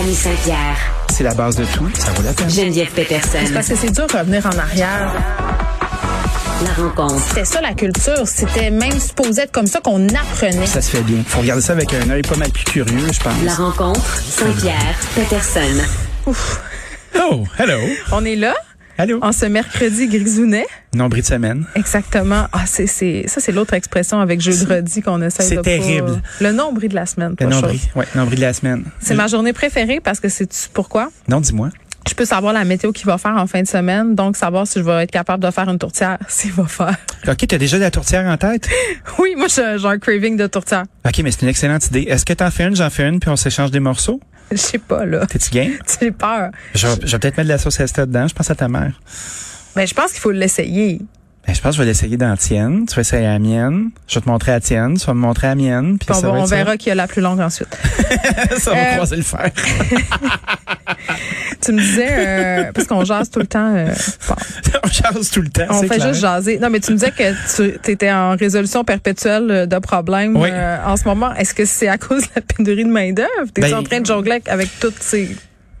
Mélanie Saint-Pierre. C'est la base de tout. Ça vaut la peine. Geneviève Peterson. Parce que c'est dur de revenir en arrière. La rencontre. C'était ça la culture. C'était même supposé être comme ça qu'on apprenait. Ça se fait bien. Faut regarder ça avec un œil pas mal plus curieux, je pense. La rencontre. Saint-Pierre. Peterson. Oh, hello. On est là, Allô? en ce mercredi grisounet. Nombril de semaine. Exactement. Ah, c'est, c'est, ça, c'est l'autre expression avec jeudi qu'on essaie c'est de pas- terrible. Le nombril de la semaine. Le nombril. Ouais, nombril de la semaine. C'est ma journée préférée parce que c'est pourquoi? Non, dis-moi. Je peux savoir la météo qu'il va faire en fin de semaine, donc savoir si je vais être capable de faire une tourtière, s'il va faire. OK, t'as déjà de la tourtière en tête? Oui, moi, j'ai j'ai un craving de tourtière. OK, mais c'est une excellente idée. Est-ce que t'en fais une, j'en fais une, puis on s'échange des morceaux? Je sais pas, là. T'es-tu game? J'ai peur. Je vais, je vais peut-être mettre de la sauce Esta dedans. Je pense à ta mère. Mais je pense qu'il faut l'essayer. Ben, je pense que je vais l'essayer dans la tienne. Tu vas essayer à la mienne. Je vais te montrer la tienne. Tu vas me montrer la mienne. Puis Puis on, ça va on verra qui a la plus longue ensuite. ça va Euh, croiser le fer. Tu me disais, euh, parce qu'on jase tout le temps. euh, bon, on jase tout le temps. on fait clair. juste jaser. Non, mais tu me disais que tu étais en résolution perpétuelle euh, de problèmes Oui. euh, en ce moment. Est-ce que c'est à cause de la pénurie de main-d'œuvre? T'es Ben, en train de jongler avec toutes ces.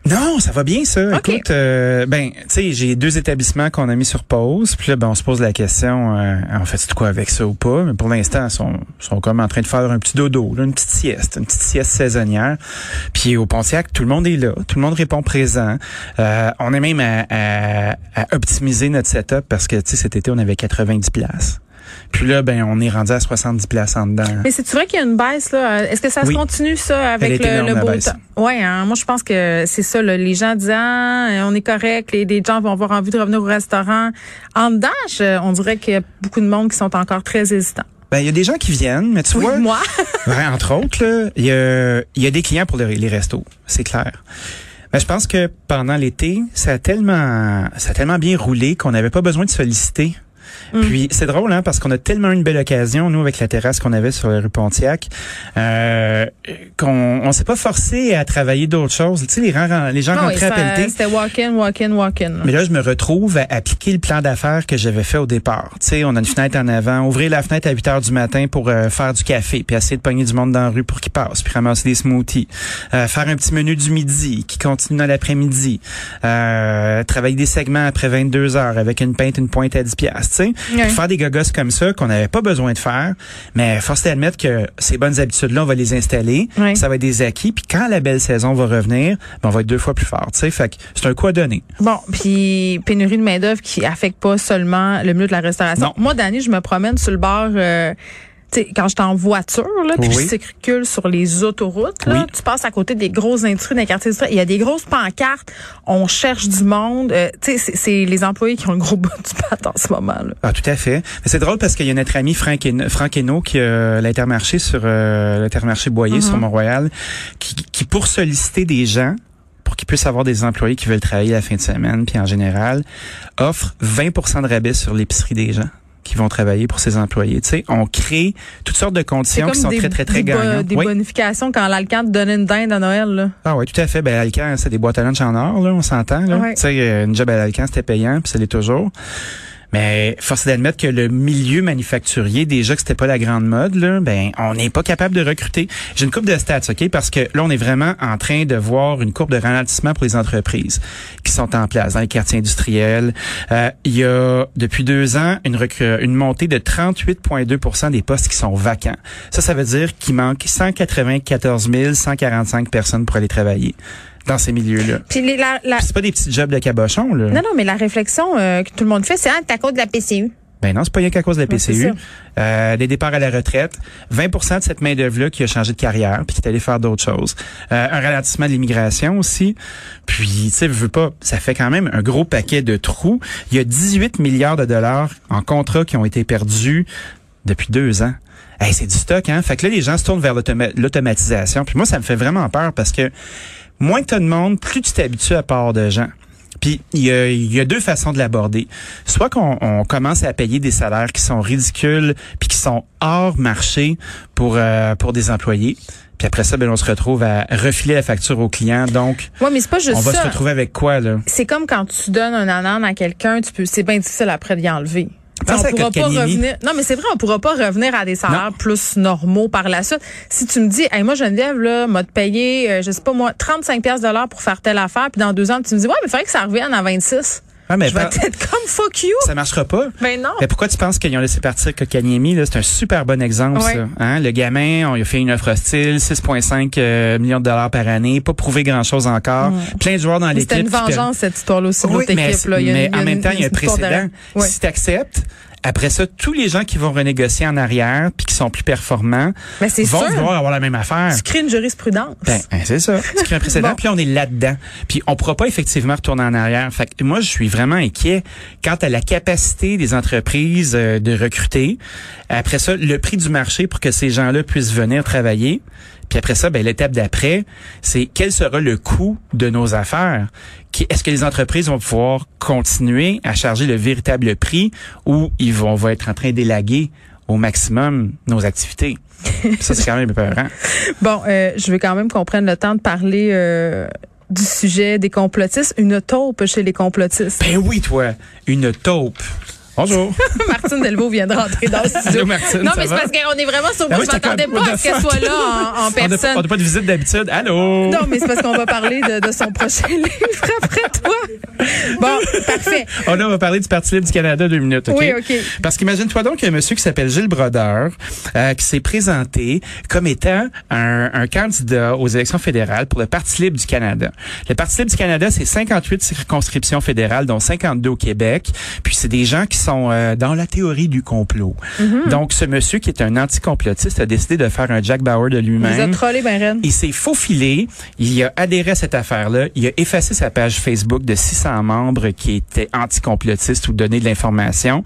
Non, ça va bien ça. Écoute, euh, ben, tu sais, j'ai deux établissements qu'on a mis sur pause. Puis là, ben, on se pose la question, euh, en fait, c'est quoi avec ça ou pas? Mais pour l'instant, ils sont, sont comme en train de faire un petit dodo, là, une petite sieste, une petite sieste saisonnière. Puis au Pontiac, tout le monde est là, tout le monde répond présent. Euh, on est même à, à- à optimiser notre setup parce que, tu sais, cet été, on avait 90 places. Puis là, ben, on est rendu à 70 places en dedans. Mais c'est vrai qu'il y a une baisse là? Est-ce que ça Oui. se continue ça avec le, beau temps? Ouais, hein, moi je pense que c'est ça. là. Les gens disent ah, on est correct, les, les gens vont avoir envie de revenir au restaurant. En dedans, je- on dirait qu'il y a beaucoup de monde qui sont encore très hésitants. Ben, il y a des gens qui viennent, mais tu Oui, vois, moi. Entre autres, il y a, y a des clients pour le- les restos, c'est clair. Mais je pense que pendant l'été, ça a tellement, ça a tellement bien roulé qu'on n'avait pas besoin de solliciter. Mm. Puis c'est drôle, hein, parce qu'on a tellement une belle occasion, nous, avec la terrasse qu'on avait sur la rue Pontiac, euh, qu'on on s'est pas forcé à travailler d'autres choses. Tu sais, les, gens- les gens rentraient à pelleter. C'était walk-in, walk-in, walk-in. Mais là, je me retrouve à appliquer le plan d'affaires que j'avais fait au départ. Tu sais, on a une fenêtre en avant, ouvrir la fenêtre à 8 heures du matin pour euh, faire du café, puis essayer de pogner du monde dans la rue pour qu'il passe, puis ramasser des smoothies. Euh, faire un petit menu du midi qui continue dans l'après-midi. Euh, travailler des segments après 22 heures avec une pinte, une pointe à 10 piastres, tu sais. Faire des gogos comme ça qu'on n'avait pas besoin de faire, mais force est d'admettre que ces bonnes habitudes-là, on va les installer. Ouais. Ça va être des acquis, puis quand la belle saison va revenir, ben, on va être deux fois plus fort, tu sais. Fait que c'est un coup à donner. Bon, puis pénurie de main-d'œuvre qui affecte pas seulement le milieu de la restauration. Non. Moi, Dani, je me promène sur le bord. euh, quand j'étais en voiture, là, puis Oui. je circule sur les autoroutes, là, Oui. tu passes à côté des grosses industries dans les quartiers. Il y a des grosses pancartes. On cherche du monde. Euh, c'est- c'est les employés qui ont le gros bout du bat en ce moment. Là. Ah, tout à fait. Mais c'est drôle parce qu'il y a notre ami Franck, Hainaut qui a l'intermarché sur euh, l'intermarché Boyer sur Mont-Royal, qui, qui pour solliciter des gens pour qu'ils puissent avoir des employés qui veulent travailler la fin de semaine, puis en général, offre 20% de rabais sur l'épicerie des gens qui vont travailler pour ses employés. Tu sais, on crée toutes sortes de conditions qui sont des, très, très, très des, gagnantes. des Oui. bonifications quand l'Alcan te donnait une dinde à Noël. Là. Ah oui, tout à fait. Ben, Alcan, c'est des boîtes à lunch en or, là, on s'entend. Là. Ouais. Tu sais, euh, une job à Alcan, c'était payant, puis ça l'est toujours. Mais force d'admettre que le milieu manufacturier, déjà que c'était pas la grande mode, là, ben on n'est pas capable de recruter. J'ai une courbe de stats, ok, parce que là on est vraiment en train de voir une courbe de ralentissement pour les entreprises qui sont en place dans les quartiers industriels. Euh, il y a depuis deux ans une, une montée de 38,2% des postes qui sont vacants. Ça, ça veut dire qu'il manque 194 145 personnes pour aller travailler dans ces milieux-là. Puis les- la, la- Puis C'est pas des petits jobs de cabochon, là. non, non, mais la réflexion euh, que tout le monde fait, c'est ah, à cause de la PCU. Ben non, c'est pas rien qu'à cause de la PCU. Euh, des départs à la retraite, 20% de cette main-d'œuvre-là qui a changé de carrière puis qui est allé faire d'autres choses. Euh, un ralentissement de l'immigration aussi. Puis, tu sais, veux pas, ça fait quand même un gros paquet de trous. Il y a 18 milliards de dollars en contrats qui ont été perdus depuis deux ans. Hey, c'est du stock, hein? Fait que là, les gens se tournent vers l'automa- l'automatisation. Puis moi, ça me fait vraiment peur parce que moins que tu as de monde, plus tu t'habitues à part de gens. Puis il y a, y a deux façons de l'aborder. Soit qu'on on commence à payer des salaires qui sont ridicules puis qui sont hors marché pour euh, pour des employés. Puis après ça, ben, on se retrouve à refiler la facture au client. Donc, Ouais, mais c'est pas juste on va ça. se retrouver avec quoi là? C'est comme quand tu donnes un ananas à quelqu'un, tu peux, c'est bien difficile après d'y enlever. On pourra pas revenir. Non, mais c'est vrai, on pourra pas revenir à des salaires plus normaux par la suite. Si tu me dis, hey, moi, Geneviève, là, m'a te payé, euh, je sais pas moi, 35 pièces de l'heure pour faire telle affaire, puis dans deux ans, tu me dis, ouais, mais il faudrait que ça revienne à 26. Ah, mais je vais être comme fuck you. ça marchera pas. Ben non. Mais pourquoi tu penses qu'ils ont laissé partir Kokaniemi? C'est un super bon exemple, Ouais. ça. Hein? Le gamin, on lui a fait une offre hostile, 6,5 euh, millions de dollars par année, pas prouvé grand-chose encore. Plein de joueurs dans Mais l'équipe. C'était une qui vengeance, cette histoire-là aussi, Oui, l'autre mais, équipe. Là. Il y a mais une- en même temps, il y a un précédent. Ouais. Si tu acceptes, après ça, tous les gens qui vont renégocier en arrière puis qui sont plus performants Mais c'est vont sûr. vouloir avoir la même affaire. Tu crées une jurisprudence. Ben, ben, c'est ça. Tu crées un précédent, Bon. puis on est là-dedans. Puis on pourra pas effectivement retourner en arrière. Fait que moi, je suis vraiment inquiet quant à la capacité des entreprises euh, de recruter. Après ça, le prix du marché pour que ces gens-là puissent venir travailler. Puis après ça, ben, l'étape d'après, c'est quel sera le coût de nos affaires? Est-ce que les entreprises vont pouvoir continuer à charger le véritable prix ou ils vont, on va être en train d'élaguer au maximum nos activités? Ça, c'est quand même épeurant. Bon, euh, je veux quand même qu'on prenne le temps de parler euh, du sujet des complotistes. Une taupe chez les complotistes. Ben oui, toi, une taupe. Bonjour. Martine Delvaux vient de rentrer dans le studio. Martine, non, mais c'est parce qu'on est vraiment surpris. Ben oui, je m'attendais pas à ce qu'elle soit là en, en On n'a personne. pas, on a pas de visite d'habitude. Allô? Non, mais c'est parce qu'on va parler de, de son prochain livre après toi. Bon, parfait. Oh là, on va parler du Parti libre du Canada deux minutes, OK? Oui, OK. Parce qu'imagine-toi donc qu'il y a un monsieur qui s'appelle Gilles Brodeur euh, qui s'est présenté comme étant un, un candidat aux élections fédérales pour le Parti libre du Canada. Le Parti libre du Canada, c'est 58 circonscriptions fédérales, dont 52 au Québec. Puis c'est des gens qui sont euh, dans la théorie du complot. Mm-hmm. Donc, ce monsieur qui est un anticomplotiste a décidé de faire un Jack Bauer de Vous lui-même. êtes trollé, ben. Il s'est faufilé, il a adhéré à cette affaire-là, il a effacé sa page Facebook de 600 membres qui étaient anticomplotistes ou donné de l'information.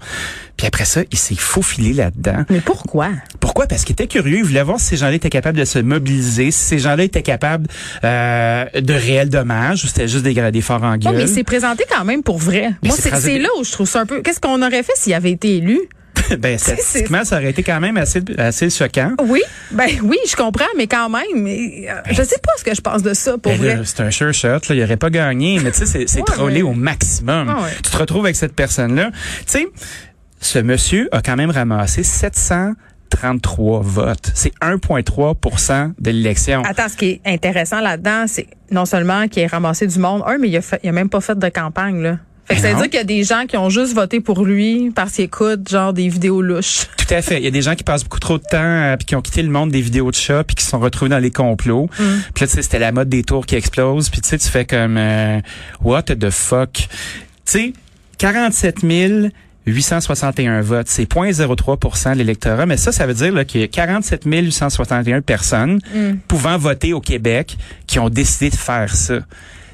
Puis après ça, il s'est faufilé là-dedans. Mais pourquoi? Pourquoi? Parce qu'il était curieux, il voulait voir si ces gens-là étaient capables de se mobiliser, si ces gens-là étaient capables euh, de réels dommages ou c'était juste des gradés forts en Oh, gueule. mais il s'est présenté quand même pour vrai. Mais Moi, c'est là où je trouve ça un peu. Qu'est-ce qu'on aurait fait s'il avait été élu? ben, statistiquement, ça aurait été quand même assez, assez choquant. Oui, ben oui, je comprends, mais quand même, mais, euh, je sais pas ce que je pense de ça pour Ben vrai. c'est un sure shot, là, il aurait pas gagné, mais tu sais, c'est, Ouais, trollé au maximum. Ah ouais. Tu te retrouves avec cette personne-là. Tu sais, ce monsieur a quand même ramassé 733 votes. C'est 1,3% de l'élection. Attends, ce qui est intéressant là-dedans, c'est non seulement qu'il ait ramassé du monde, un, mais il a, fait, il a même pas fait de campagne, là. Fait que ça veut dire qu'il y a des gens qui ont juste voté pour lui parce qu'ils écoutent genre des vidéos louches. Tout à fait. Il y a des gens qui passent beaucoup trop de temps euh, puis qui ont quitté le monde des vidéos de chats puis qui se sont retrouvés dans les complots. Mm. Puis là, tu sais, c'était la mode des tours qui explose. Puis tu sais, tu fais comme euh, what the fuck? Tu sais, 47 861 votes, c'est 0,03 de l'électorat, mais ça, ça veut dire là, qu'il y a 47 861 personnes Mm. pouvant voter au Québec qui ont décidé de faire ça.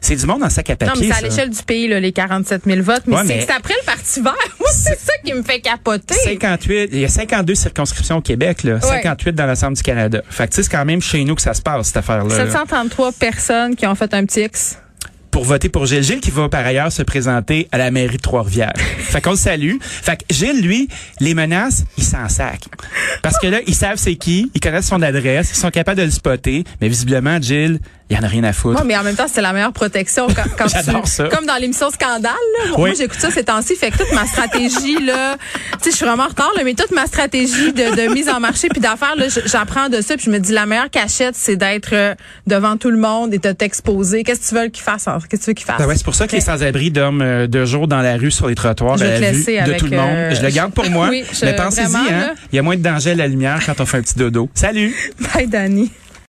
C'est du monde en sac à Non, papier. mais c'est à l'échelle du pays, là, les 47 000 votes. Mais Ouais, c'est mais- c'est après le Parti vert. Moi, c'est ça qui me fait capoter. 58, il y a 52 circonscriptions au Québec, là, 58 dans l'ensemble du Canada. Fait que c'est quand même chez nous que ça se passe, cette affaire-là. là. 733 personnes qui ont fait un petit X. Pour voter pour Gilles. Gilles qui va par ailleurs se présenter à la mairie de Trois-Rivières. fait qu'on le salue. Fait que Gilles, lui, les menaces, il s'en sac. Parce que là, ils savent c'est qui, ils connaissent son adresse, ils sont capables de le spotter, mais visiblement, Gilles, il en a rien à foutre. Non, mais en même temps, c'est la meilleure protection quand, quand J'adore tu, ça. comme dans l'émission Scandale, là. Oui. moi, j'écoute ça ces temps-ci, fait que toute ma stratégie, là, tu sais, je suis vraiment en retard, là, mais toute ma stratégie de, de mise en marché puis d'affaires, j'apprends de ça puis je me dis, la meilleure cachette, c'est d'être euh, devant tout le monde et de t'exposer. Qu'est-ce que tu veux qu'ils fassent? Qu'est-ce que tu veux qu'ils fassent? Ben ouais, c'est pour ça que les sans-abri dorment euh, deux jours dans la rue sur les trottoirs Je à la vue de tout le monde. euh, je le garde pour moi. Oui, je- mais pensez-y, hein. Il y a moins de danger à la lumière quand on fait un petit dodo. Salut! Bye, Danny.